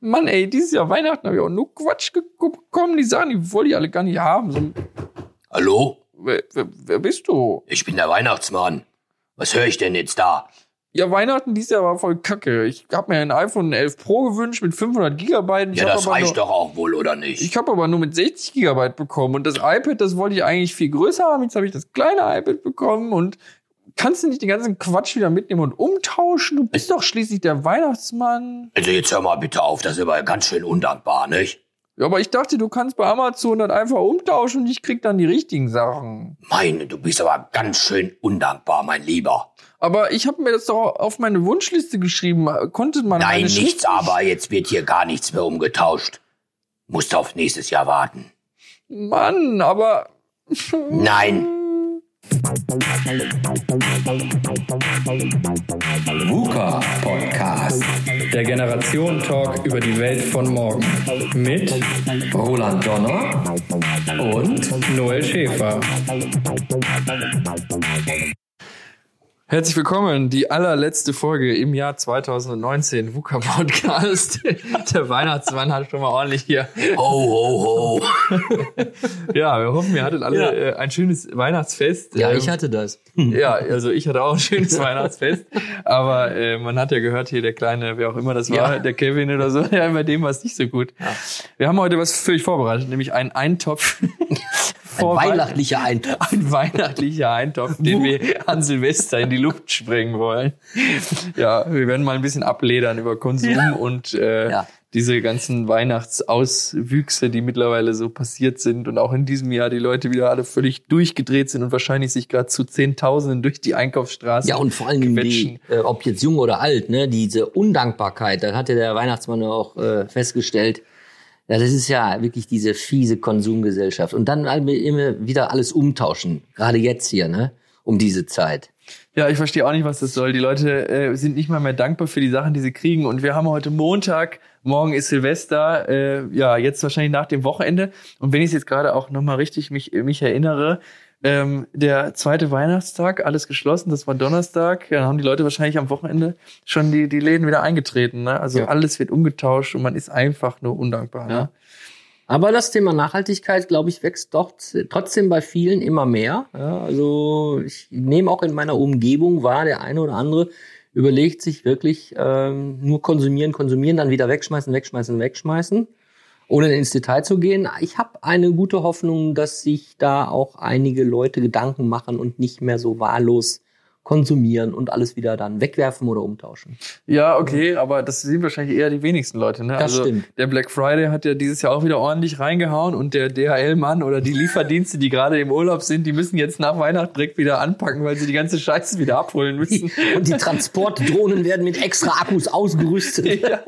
Mann, ey, dieses Jahr Weihnachten habe ich auch nur Quatsch bekommen. Die Sachen, die wollte ich alle gar nicht haben. So, Hallo? wer, wer, wer bist du? Ich bin der Weihnachtsmann. Was höre ich denn jetzt da? Ja, Weihnachten dieses Jahr war voll kacke. Ich habe mir ein iPhone 11 Pro gewünscht mit 500 Gigabyte. Ich Ja, das reicht nur, doch auch wohl, oder nicht? Ich habe aber nur mit 60 Gigabyte bekommen. Und das iPad, das wollte ich eigentlich viel größer haben. Jetzt habe ich das kleine iPad bekommen. Und kannst du nicht den ganzen Quatsch wieder mitnehmen und umtauschen? Du bist doch schließlich der Weihnachtsmann. also jetzt hör mal bitte auf, das ist aber ganz schön undankbar, nicht? Ja, aber ich dachte, du kannst bei Amazon dann einfach umtauschen und ich krieg dann die richtigen Sachen. Meine, du bist aber ganz schön undankbar, mein Lieber. Aber ich habe mir das doch auf meine Wunschliste geschrieben. Konnte man Nein, nichts Schrift- aber, jetzt wird hier gar nichts mehr umgetauscht. Musst auf nächstes Jahr warten. Mann, aber Nein. VUCA Podcast. Der Generation-Talk über die Welt von morgen. Mit Roland Donner und Noel Schäfer. Herzlich willkommen, die allerletzte Folge im Jahr 2019, VUCA Podcast. Der Weihnachtsmann hat schon mal ordentlich hier. Ho, ho, ho. Ja, wir hoffen, ihr hattet alle Ja. äh, ein schönes Weihnachtsfest. Ja, Ähm, ich hatte das. Ja, also ich hatte auch ein schönes Weihnachtsfest. Aber äh, man hat ja gehört, hier der kleine, wer auch immer das war, Ja. der Kevin oder so, ja, bei dem war es nicht so gut. Wir haben heute was für euch vorbereitet, nämlich einen Eintopf. Ein vor weihnachtlicher Eintopf. ein weihnachtlicher Eintopf, den wir an Silvester in die Luft sprengen wollen. Ja, wir werden mal ein bisschen abledern über Konsum und äh, Ja. diese ganzen Weihnachtsauswüchse, die mittlerweile so passiert sind und auch in diesem Jahr die Leute wieder alle völlig durchgedreht sind und wahrscheinlich sich gerade zu Zehntausenden durch die Einkaufsstraße Ja, und vor Dingen, die, äh, ob jetzt jung oder alt, ne, diese Undankbarkeit, da hatte der Weihnachtsmann auch äh, festgestellt, ja, das ist ja wirklich diese fiese Konsumgesellschaft. Und dann halt immer wieder alles umtauschen, gerade jetzt hier, ne, um diese Zeit. Ja, ich verstehe auch nicht, was das soll. Die Leute äh, sind nicht mal mehr dankbar für die Sachen, die sie kriegen. Und wir haben heute Montag, morgen ist Silvester, äh, ja, jetzt wahrscheinlich nach dem Wochenende. Und wenn ich es jetzt gerade auch nochmal richtig mich, mich erinnere, ähm, der zweite Weihnachtstag, alles geschlossen, das war Donnerstag. Ja, dann haben die Leute wahrscheinlich am Wochenende schon die, die Läden wieder eingetreten. Ne? Also Ja. alles wird umgetauscht und man ist einfach nur undankbar. Ne? Ja. Aber das Thema Nachhaltigkeit, glaube ich, wächst doch trotzdem bei vielen immer mehr. Ja, also ich nehme auch in meiner Umgebung wahr, der eine oder andere überlegt sich wirklich ähm, nur konsumieren, konsumieren, dann wieder wegschmeißen, wegschmeißen, wegschmeißen, ohne ins Detail zu gehen. Ich habe eine gute Hoffnung, dass sich da auch einige Leute Gedanken machen und nicht mehr so wahllos konsumieren und alles wieder dann wegwerfen oder umtauschen. Ja, okay, aber das sind wahrscheinlich eher die wenigsten Leute. Ne? Das also stimmt. der Black Friday hat ja dieses Jahr auch wieder ordentlich reingehauen und der DHL-Mann oder die Lieferdienste, die gerade im Urlaub sind, die müssen jetzt nach Weihnachten direkt wieder anpacken, weil sie die ganze Scheiße wieder abholen müssen. Und die Transportdrohnen werden mit extra Akkus ausgerüstet. ja.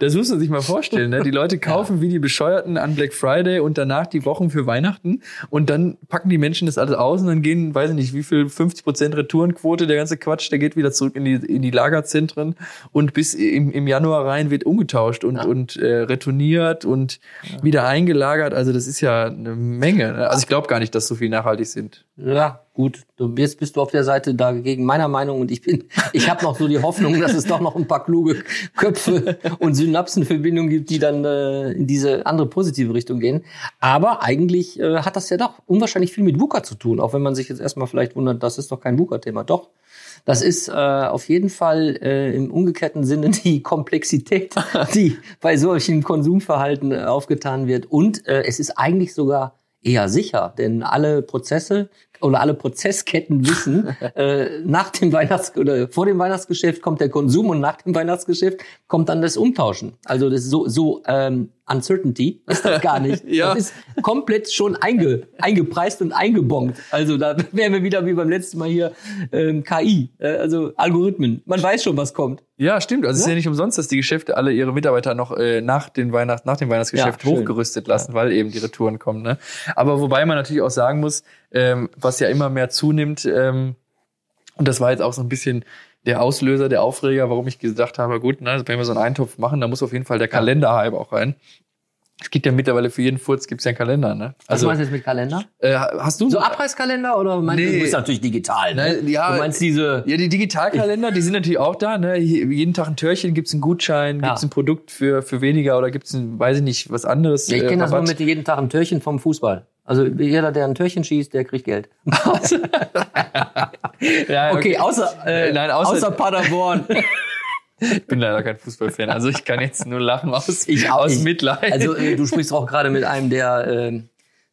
Das muss man sich mal vorstellen. Ne? Die Leute kaufen wie die Bescheuerten an Black Friday und danach die Wochen für Weihnachten und dann packen die Menschen das alles aus und dann gehen, weiß ich nicht, wie viel, 50 Prozent Retourenquote, der ganze Quatsch, der geht wieder zurück in die, in die Lagerzentren und bis im, im Januar rein wird umgetauscht und, und äh, retourniert und wieder eingelagert. Also das ist ja eine Menge. Ne? Also ich glaube gar nicht, dass so viel nachhaltig sind. Ja, gut. Bist, bist du auf der Seite dagegen meiner Meinung und ich bin, ich habe noch so die Hoffnung, dass es doch noch ein paar kluge Köpfe und Synapsenverbindungen gibt, die dann äh, in diese andere positive Richtung gehen. Aber eigentlich äh, hat das ja doch unwahrscheinlich viel mit VUCA zu tun, auch wenn man sich jetzt erstmal vielleicht wundert, das ist doch kein VUCA-Thema. Doch. Das ist äh, auf jeden Fall äh, im umgekehrten Sinne die Komplexität, die bei solchen Konsumverhalten äh, aufgetan wird. Und äh, es ist eigentlich sogar eher sicher, denn alle Prozesse oder alle Prozessketten wissen, äh, nach dem Weihnachts- oder vor dem Weihnachtsgeschäft kommt der Konsum und nach dem Weihnachtsgeschäft kommt dann das Umtauschen. Also das ist so, so ähm, Uncertainty ist das gar nicht. Ja. Das ist komplett schon einge, eingepreist und eingebongt. Also da wären wir wieder wie beim letzten Mal hier ähm, KI, äh, also Algorithmen. Man weiß schon, was kommt. Ja, stimmt. Also es ist ja nicht umsonst, dass die Geschäfte alle ihre Mitarbeiter noch äh, nach, den Weihnacht, nach dem Weihnachtsgeschäft Ja, hochgerüstet lassen, weil eben die Retouren kommen. Ne? Aber wobei man natürlich auch sagen muss, ähm, was ja immer mehr zunimmt, ähm, und das war jetzt auch so ein bisschen der Auslöser, der Aufreger, warum ich gedacht habe, gut, ne, wenn wir so einen Eintopf machen, da muss auf jeden Fall der Kalenderhype auch rein. Es gibt ja mittlerweile für jeden Furz gibt's ja einen Kalender, ne? Was Also, meinst du jetzt mit Kalender? äh, hast du So Abreißkalender oder meinst du, Nee. du bist natürlich digital? Ne? Ne, ja, du meinst diese. Ja, die Digitalkalender, die sind natürlich auch da. Ne? Jeden Tag ein Türchen, gibt's einen Gutschein, Ja. gibt's ein Produkt für, für weniger oder gibt's ein, weiß ich nicht, was anderes. Ja, ich äh, kenne das nur mit jeden Tag ein Türchen vom Fußball. Also jeder, der ein Türchen schießt, der kriegt Geld. ja, Okay, außer, äh, Nein, außer- außer Paderborn. Ich bin leider kein Fußballfan, also ich kann jetzt nur lachen aus, Ich aus nicht. Mitleid. Also äh, du sprichst auch gerade mit einem, der, äh,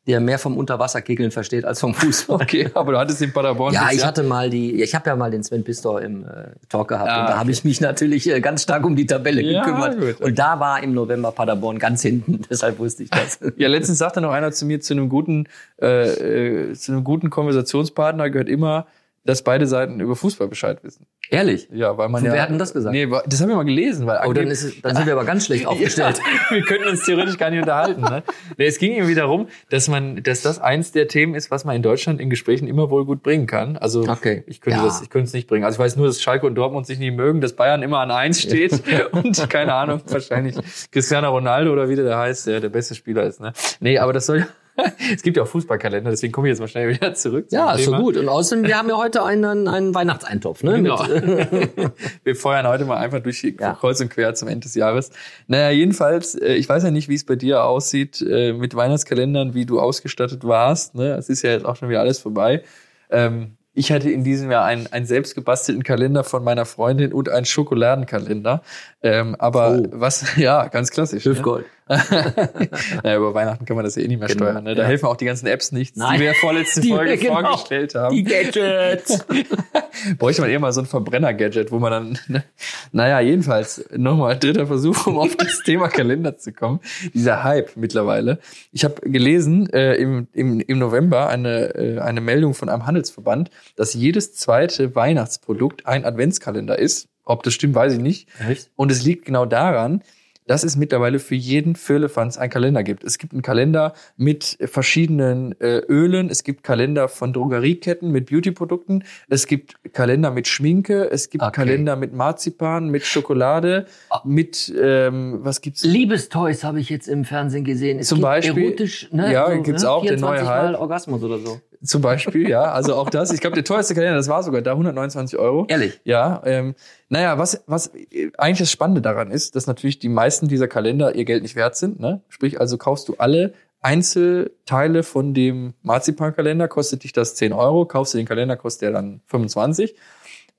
der mehr vom Unterwasserkegeln versteht als vom Fußball. okay, aber du hattest den Paderborn. Ja, ich hatte mal die, ich habe ja mal den Sven Pistor im äh, Talk gehabt Ah, und da okay. habe ich mich natürlich äh, ganz stark um die Tabelle Ja, gekümmert. gut. Und da war im November Paderborn ganz hinten, deshalb wusste ich das. Ja, letztens sagte noch einer zu mir, zu einem guten, äh, äh, zu einem guten Konversationspartner gehört immer, dass beide Seiten über Fußball Bescheid wissen. Ehrlich? Ja, weil man Wer ja. hat denn das gesagt? Nee, das haben wir mal gelesen, weil Oh, dann, ist es, dann sind wir aber ganz schlecht aufgestellt. Ja, wir könnten uns theoretisch gar nicht unterhalten. Ne? Nee, es ging irgendwie darum, dass man, dass das eins der Themen ist, was man in Deutschland in Gesprächen immer wohl gut bringen kann. Also Okay. ich könnte Ja. das, ich könnte es nicht bringen. Also ich weiß nur, dass Schalke und Dortmund sich nicht mögen, dass Bayern immer an eins steht und keine Ahnung, wahrscheinlich Cristiano Ronaldo oder wie der heißt, der der beste Spieler ist. Ne? Nee, aber das soll ja. Es gibt ja auch Fußballkalender, deswegen komme ich jetzt mal schnell wieder zurück. Ja, ist so Thema. gut. Und außerdem, wir haben ja heute einen, einen Weihnachtseintopf. Ne? Genau. Wir feuern heute mal einfach durch die Ja. kreuz und quer zum Ende des Jahres. Naja, jedenfalls, äh, ich weiß ja nicht, wie es bei dir aussieht äh, mit Weihnachtskalendern, wie du ausgestattet warst. Ne? Es ist ja jetzt auch schon wieder alles vorbei. Ähm, ich hatte in diesem Jahr einen, einen selbst gebastelten Kalender von meiner Freundin und einen Schokoladenkalender. Ähm, aber Oh. was, ja, ganz klassisch. Ne? Hüftgold. naja, über Weihnachten kann man das ja eh nicht mehr Genau, steuern. Ne? Da ja. helfen auch die ganzen Apps nichts, Nein. die wir vorletzte Die Folge genau. vorgestellt haben. Die Gadgets. Bräuchte man eher mal so ein Verbrenner-Gadget, wo man dann, ne? naja, jedenfalls, nochmal dritter Versuch, um auf das Thema Kalender zu kommen. Dieser Hype mittlerweile. Ich habe gelesen äh, im, im, im November eine, äh, eine Meldung von einem Handelsverband, dass jedes zweite Weihnachtsprodukt ein Adventskalender ist. Ob das stimmt, weiß ich nicht. Echt? Und es liegt genau daran, dass es mittlerweile für jeden Firlefanz einen Kalender gibt. Es gibt einen Kalender mit verschiedenen äh, Ölen, es gibt Kalender von Drogerieketten mit Beautyprodukten, es gibt Kalender mit Schminke, es gibt Okay. Kalender mit Marzipan, mit Schokolade, mit ähm, was gibt's? Liebesteus habe ich jetzt im Fernsehen gesehen. Es Zum Beispiel- Erotisch, ne? Ja, gibt's auch, der 24 neue Mal Hype. Orgasmus oder so. Zum Beispiel, ja, also auch das. Ich glaube, der teuerste Kalender, das war sogar da 129 Euro. Ehrlich? Ja, ähm, naja, was, was eigentlich das Spannende daran ist, dass natürlich die meisten dieser Kalender ihr Geld nicht wert sind. Ne? Sprich, also kaufst du alle Einzelteile von dem Marzipankalender, kostet dich das 10 Euro, kaufst du den Kalender, kostet der dann 25.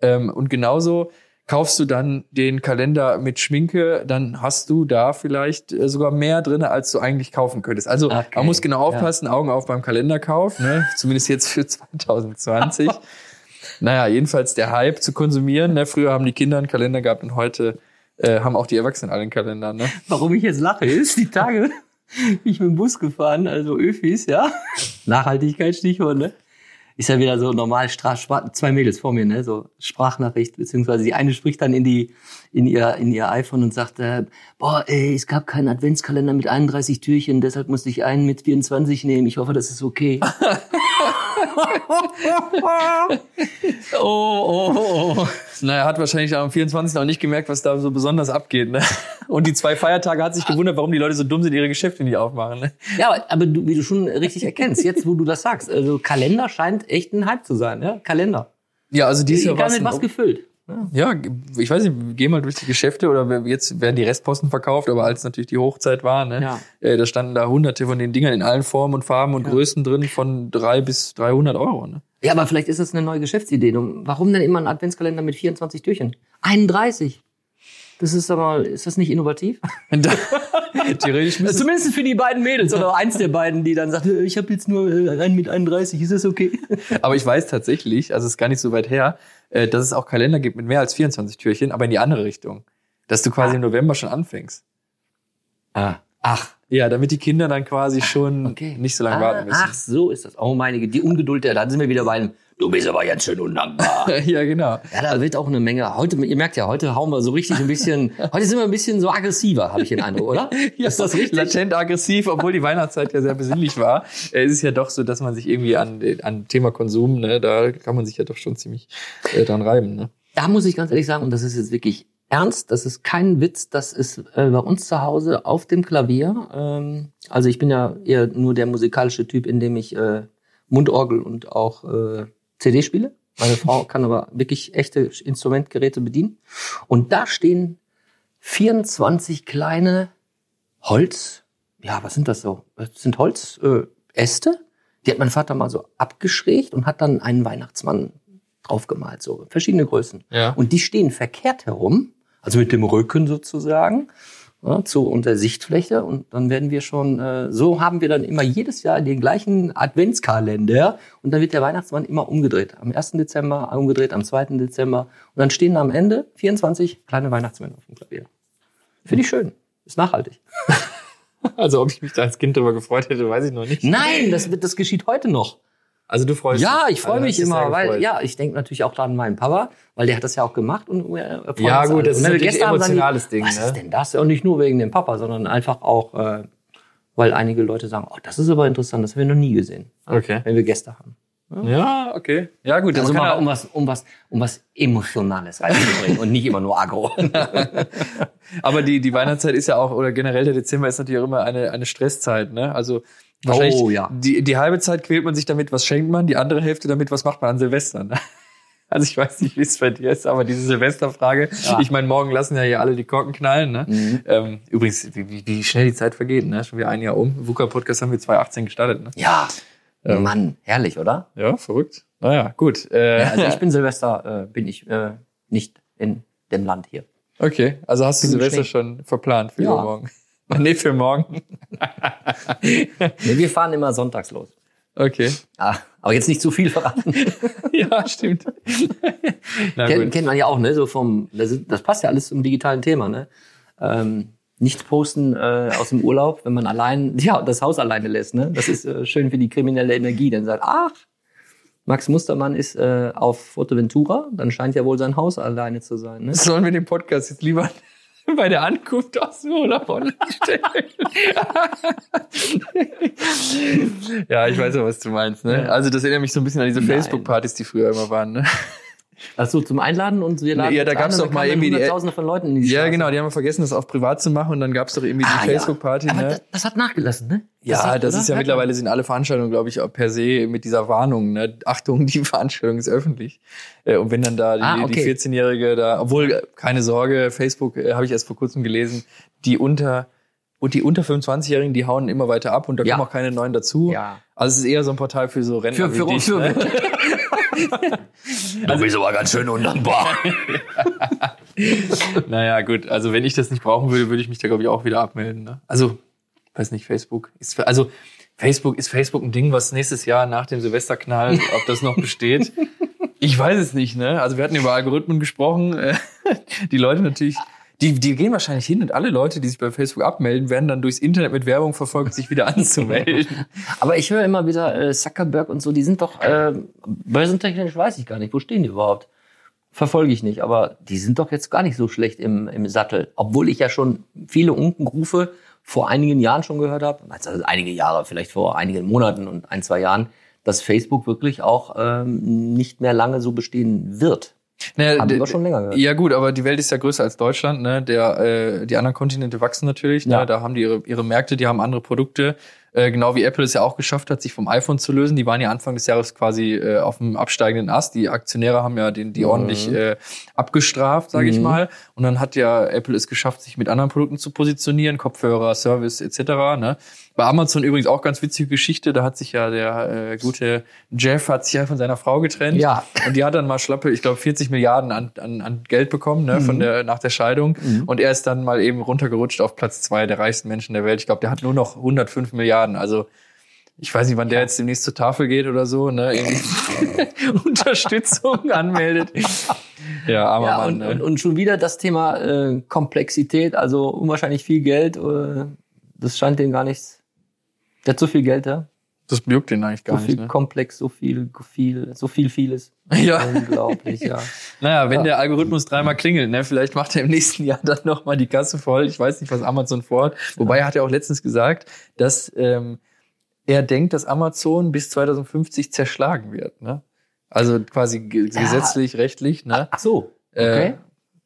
Ähm, und genauso kaufst du dann den Kalender mit Schminke, dann hast du da vielleicht äh, sogar mehr drinne, als du eigentlich kaufen könntest. Also Okay, man muss genau ja. aufpassen, Augen auf beim Kalenderkauf, ne? zumindest jetzt für 2020. naja, jedenfalls der Hype zu konsumieren. Ne? Früher haben die Kinder einen Kalender gehabt und heute äh, haben auch die Erwachsenen alle einen Kalender. Ne? Warum ich jetzt lache, ist die Tage bin ich mit dem Bus gefahren, also Öfis, ja. Nachhaltigkeit, Stichwort, ne? Ist ja wieder so normal, zwei Mädels vor mir, ne? So Sprachnachricht, beziehungsweise die eine spricht dann in die, in ihr, in ihr iPhone und sagt, äh, boah, ey, es gab keinen Adventskalender mit 31 Türchen, deshalb musste ich einen mit 24 nehmen. Ich hoffe, das ist okay. oh, oh, oh. Naja, hat wahrscheinlich am 24. noch nicht gemerkt, was da so besonders abgeht. Ne? Und die zwei Feiertage hat sich gewundert, warum die Leute so dumm sind, ihre Geschäfte nicht aufmachen. Ne? Ja, aber, aber du, wie du schon richtig erkennst, jetzt wo du das sagst, also Kalender scheint echt ein Hype zu sein, ja? Kalender. Ja, also dies Jahr mit ein- was gefüllt. Ja, ich weiß nicht, geh mal durch die Geschäfte oder jetzt werden die Restposten verkauft, aber als natürlich die Hochzeit war, ne, Ja. äh, da standen da hunderte von den Dingern in allen Formen und Farben und Größen drin von drei bis 300 Euro. Ne? Ja, aber vielleicht ist das eine neue Geschäftsidee. Warum denn immer ein Adventskalender mit 24 Türchen? 31. Das ist aber, ist das nicht innovativ? Theoretisch Zumindest für die beiden Mädels oder eins der beiden, die dann sagt, äh, ich habe jetzt nur äh, einen mit 31, ist das okay? Aber ich weiß tatsächlich, also es ist gar nicht so weit her, äh, dass es auch Kalender gibt mit mehr als 24 Türchen, aber in die andere Richtung. Dass du quasi im November schon anfängst. Ah. Ach, Ja, damit die Kinder dann quasi schon okay. nicht so lange ah, warten müssen. Ach, so ist das. Oh meine, Güte, die Ungeduld der, da sind wir wieder bei einem. Du bist aber jetzt schön undankbar. ja, genau. Ja, da wird auch eine Menge. Heute, ihr merkt ja, heute hauen wir so richtig ein bisschen. heute sind wir ein bisschen so aggressiver, habe ich den Eindruck, oder? Ja, ist das richtig? Latent aggressiv, obwohl die Weihnachtszeit ja sehr besinnlich war. Äh, ist es ja doch so, dass man sich irgendwie an, an Thema Konsum, ne, da kann man sich ja doch schon ziemlich äh, dran reiben. Ne? Da muss ich ganz ehrlich sagen, und das ist jetzt wirklich ernst, das ist kein Witz, das ist äh, bei uns zu Hause auf dem Klavier. Ähm, also ich bin ja eher nur der musikalische Typ, in dem ich äh, Mundorgel und auch äh, CD spiele. Meine Frau kann aber wirklich echte Instrumentgeräte bedienen. Und da stehen 24 kleine Holz, ja, was sind das so? Das sind Holzäste. Äh, die hat mein Vater mal so abgeschrägt und hat dann einen Weihnachtsmann draufgemalt, so verschiedene Größen. Ja. Und die stehen verkehrt herum, also mit dem Rücken sozusagen, ja, zu unter Sichtfläche. Und dann werden wir schon, äh, so haben wir dann immer jedes Jahr den gleichen Adventskalender. Und dann wird der Weihnachtsmann immer umgedreht. Am 1. Dezember umgedreht, am 2. Dezember. Und dann stehen am Ende 24 kleine Weihnachtsmänner auf dem Klavier. Finde ich schön. Ist nachhaltig. Also ob ich mich da als Kind darüber gefreut hätte, weiß ich noch nicht. Nein, das, wird, das geschieht heute noch. Also du freust Ja, dich. ich freue Also mich immer, weil ja, ich denke natürlich auch an meinen Papa, weil der hat das ja auch gemacht und wir freuen Ja, uns gut, alle. das ist natürlich ein sagen die, emotionales Ding, Was ne? ist denn das? Und nicht nur wegen dem Papa, sondern einfach auch, äh, weil einige Leute sagen, oh, das ist aber interessant, das haben wir noch nie gesehen, Okay. wenn wir Gäste haben. Ja, okay. Ja, gut. Also mal um was, um was, um was Emotionales reinzubringen und nicht immer nur Agro. Aber die, die Weihnachtszeit ist ja auch, oder generell der Dezember ist natürlich auch immer eine, eine Stresszeit, ne? Also wahrscheinlich Oh, ja. die, die halbe Zeit quält man sich damit, was schenkt man, die andere Hälfte damit, was macht man an Silvester. Ne? Also ich weiß nicht, wie es bei dir ist, aber diese Silvesterfrage, Ja. ich meine, morgen lassen ja hier alle die Korken knallen. Ne? Mhm. Ähm, übrigens, wie, wie, wie schnell die Zeit vergeht, ne? Schon wieder ein Jahr um. VUCA-Podcast haben wir 2018 gestartet, ne? ja, Ähm. Mann, herrlich, oder? Ja, verrückt. Naja, gut. Äh, Ja, also ich bin Silvester, äh, bin ich äh, nicht in dem Land hier. okay, also hast du Bin im Silvester schon verplant für Ja. übermorgen? nee, für morgen. Nee, wir fahren immer sonntags los. Okay. Ah, aber jetzt nicht zu viel verraten. ja, stimmt. Na Kennt, gut. kennt man ja auch, ne? So vom, das, das passt ja alles zum digitalen Thema, ne? Ähm, nicht posten äh, aus dem Urlaub, wenn man allein, ja, das Haus alleine lässt, ne? Das ist äh, schön für die kriminelle Energie. Dann sagt, ach, Max Mustermann ist äh, auf Fuerteventura, dann scheint ja wohl sein Haus alleine zu sein, ne? Sollen wir den Podcast jetzt lieber bei der Ankunft aus dem Urlaub online stellen? ja, ich weiß ja, was du meinst. Ne? Also das erinnert mich so ein bisschen an diese. Facebook-Partys, die früher immer waren. Ne? Ach so, zum Einladen und wir laden Ja, da ein und doch mal irgendwie die- Hunderttausende von Leuten in die Ja, Straße. genau. Die haben vergessen, das auch privat zu machen und dann gab es doch irgendwie die Ah, ja. Facebook-Party. Aber Ne? das, das hat nachgelassen, ne? Ja, sieht- das oder? ist ja mittlerweile sind alle Veranstaltungen, glaube ich, auch per se mit dieser Warnung. Ne? Achtung, die Veranstaltung ist öffentlich. Äh, Und wenn dann da die, Ah, okay. die 14-Jährige da, obwohl keine Sorge, Facebook äh, habe ich erst vor kurzem gelesen, die unter und die unter 25-Jährigen, die hauen immer weiter ab und da Ja. kommen auch keine neuen dazu. Ja. Also es ist eher so ein Portal für so Rentner Für, für, dich, für, ne? Du bist aber ganz schön undankbar. Naja, gut. Also wenn ich das nicht brauchen würde, würde ich mich da, glaube ich, auch wieder abmelden. Ne? Also, weiß nicht, Facebook ist, für- also Facebook, ist Facebook ein Ding, was nächstes Jahr nach dem Silvesterknall, ob das noch besteht? Ich weiß es nicht, ne? Also wir hatten über Algorithmen gesprochen. Die Leute natürlich, die, die gehen wahrscheinlich hin und alle Leute, die sich bei Facebook abmelden, werden dann durchs Internet mit Werbung verfolgt, sich wieder anzumelden. Aber ich höre immer wieder äh, Zuckerberg und so, die sind doch, äh, börsentechnisch weiß ich gar nicht, wo stehen die überhaupt? Verfolge ich nicht, aber die sind doch jetzt gar nicht so schlecht im, im Sattel. Obwohl ich ja schon viele Unkenrufe vor einigen Jahren schon gehört habe, also einige Jahre, vielleicht vor einigen Monaten und ein, zwei Jahren, dass Facebook wirklich auch ähm, nicht mehr lange so bestehen wird. Naja, Haben d- wir schon länger gehört. Ja gut, aber die Welt ist ja größer als Deutschland. Ne? Der, äh, die anderen Kontinente wachsen natürlich. Ja. Ne? Da haben die ihre, ihre Märkte, die haben andere Produkte. Äh, genau wie Apple es ja auch geschafft hat, sich vom iPhone zu lösen. Die waren ja Anfang des Jahres quasi äh, auf dem absteigenden Ast. Die Aktionäre haben ja den, die Mhm. ordentlich äh, abgestraft, sage ich Mhm. mal. Und dann hat ja Apple es geschafft, sich mit anderen Produkten zu positionieren, Kopfhörer, Service etc. Ne? Bei Amazon übrigens auch ganz witzige Geschichte. Da hat sich ja der äh, gute Jeff hat sich ja von seiner Frau getrennt. Ja. Und die hat dann mal schlappe, ich glaube, 40 Milliarden an, an, an Geld bekommen, ne, Mhm. von der, nach der Scheidung. Und er ist dann mal eben runtergerutscht auf Platz zwei der reichsten Menschen der Welt. Ich glaube, der hat nur noch 105 Milliarden. Also, ich weiß nicht, wann der jetzt demnächst zur Tafel geht oder so, ne, Unterstützung anmeldet. Ja, armer Ja, Mann, und, und, und schon wieder das Thema äh, Komplexität, also unwahrscheinlich viel Geld. Äh, das scheint dem gar nichts. Der hat so viel Geld, ja. das juckt den eigentlich gar so viel nicht, ne? komplex, so viel, viel, so viel, vieles. Ja. Unglaublich, ja. Naja, wenn Ja. der Algorithmus dreimal klingelt, ne, vielleicht macht er im nächsten Jahr dann nochmal die Kasse voll. Ich weiß nicht, was Amazon vorhat. Wobei er hat ja auch letztens gesagt, dass ähm, er denkt, dass Amazon bis 2050 zerschlagen wird. Ne? Also quasi Ja. gesetzlich, rechtlich. Ne? Ach so, Äh, okay.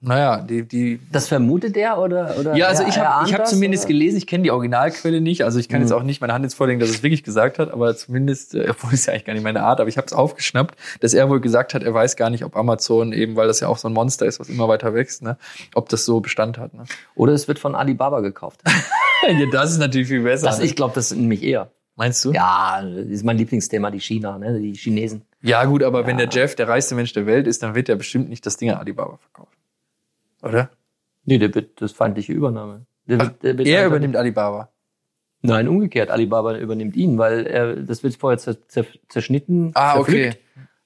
Naja, die, die Das vermutet er oder? oder Ja, also er- ich habe ich hab zumindest oder? gelesen, ich kenne die Originalquelle nicht, also ich kann jetzt auch nicht meine Hand ins vorlegen, dass es wirklich gesagt hat, aber zumindest, äh, obwohl es ja eigentlich gar nicht meine Art, aber ich habe es aufgeschnappt, dass er wohl gesagt hat, er weiß gar nicht, ob Amazon eben, weil das ja auch so ein Monster ist, was immer weiter wächst, ne, ob das so Bestand hat. Ne? Oder es wird von Alibaba gekauft. ja, das ist natürlich viel besser. Das, ne? ich glaube, das ist nämlich eher. Meinst du? Ja, das ist mein Lieblingsthema, die China, ne? die Chinesen. Ja, gut, aber wenn der Jeff der reichste Mensch der Welt ist, dann wird er bestimmt nicht das Ding an Alibaba verkaufen. Oder? Nee, der wird das feindliche Übernahme. Der wird, der Er übernimmt Alibaba. Nein, umgekehrt. Alibaba übernimmt ihn, weil er, das wird vorher zer, zer, zerschnitten, Ah, okay.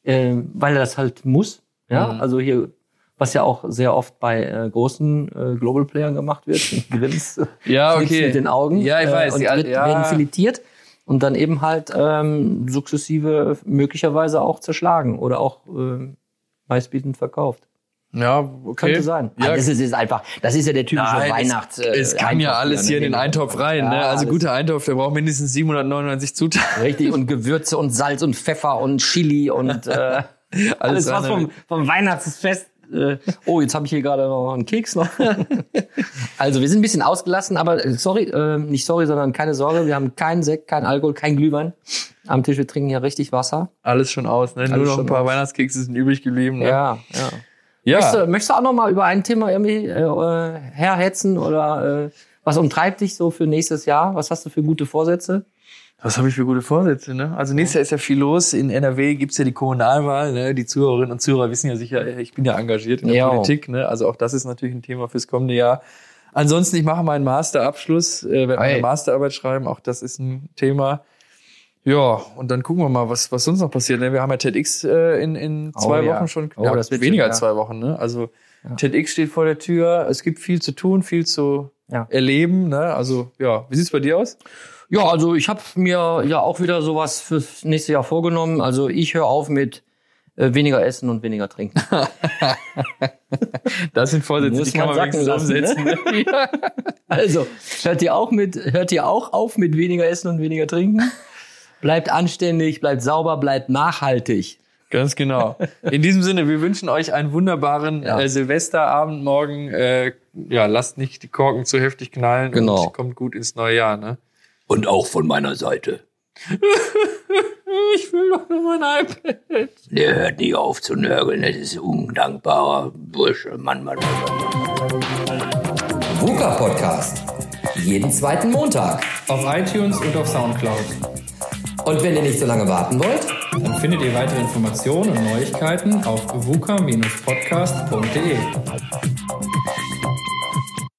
äh, weil er das halt muss. Ja, Mhm. also hier, was ja auch sehr oft bei äh, großen äh, Global Playern gemacht wird, Grills, Ja, okay. mit den Augen. Ja, ich weiß. Äh, und Die- wird, ja. werden filetiert und dann eben halt ähm, sukzessive möglicherweise auch zerschlagen oder auch äh, meistbietend verkauft. Ja, okay. Könnte sein. Ja, Ah, das, ist, ist einfach, das ist ja der typische Nein, Weihnachts. es, es kann ja alles ne, hier in den Eintopf rein. Ja, ne? Also alles. guter Eintopf, der braucht mindestens 799 Zutaten. Richtig, und Gewürze und Salz und Pfeffer und Chili und äh, alles, was andere. vom, vom Weihnachtsfest. Äh, oh, jetzt habe ich hier gerade noch einen Keks noch. also wir sind ein bisschen ausgelassen, aber äh, sorry, äh, nicht sorry, sondern keine Sorge, wir haben keinen Sekt, kein Alkohol, kein Glühwein am Tisch. Wir trinken hier richtig Wasser. Alles schon aus, ne? Nur Alles noch ein paar aus. Weihnachtskekse sind übrig geblieben. Ne? Ja, ja. Ja. Möchtest, du, möchtest du auch noch mal über ein Thema irgendwie äh, äh, herhetzen oder äh, was umtreibt dich so für nächstes Jahr? Was hast du für gute Vorsätze? Was habe ich für gute Vorsätze, ne? Also nächstes Jahr ist ja viel los. In NRW gibt's ja die Kommunalwahl, ne? Die Zuhörerinnen und Zuhörer wissen ja sicher, ich bin ja engagiert in der Ja. Politik, ne? Also auch das ist natürlich ein Thema fürs kommende Jahr. Ansonsten, ich mache meinen Masterabschluss, äh, werde meine Ei. Masterarbeit schreiben, auch das ist ein Thema. Ja, und dann gucken wir mal, was, was sonst noch passiert. Ne? Wir haben ja TEDx äh, in, in Oh, zwei ja. Wochen schon. Oh, ja, das wird weniger als ja. zwei Wochen, ne? Also TEDx steht vor der Tür. Es gibt viel zu tun, viel zu Ja. erleben, ne? Also, ja. Wie sieht's bei dir aus? Ja, also ich habe mir ja auch wieder sowas fürs nächste Jahr vorgenommen. Also ich höre auf mit äh, weniger essen und weniger trinken. Das sind Vorsätze, Muss die kann man wenigstens umsetzen. Ne? Ja. Also hört ihr auch mit, hört ihr auch auf mit weniger essen und weniger trinken? Bleibt anständig, bleibt sauber, bleibt nachhaltig. Ganz genau. In diesem Sinne, wir wünschen euch einen wunderbaren Ja. äh, Silvesterabend morgen. Äh, ja, lasst nicht die Korken zu heftig knallen Genau. und kommt gut ins neue Jahr. Ne? Und auch von meiner Seite. Ich will doch nur mein iPad. Der hört nie auf zu nörgeln. Das ist undankbarer Bursche. Mann, Mann, Mann, Mann. VUCA Podcast. Jeden zweiten Montag. Auf iTunes und auf Soundcloud. Und wenn ihr nicht so lange warten wollt, Dann findet ihr weitere Informationen und Neuigkeiten auf vuka-podcast.de.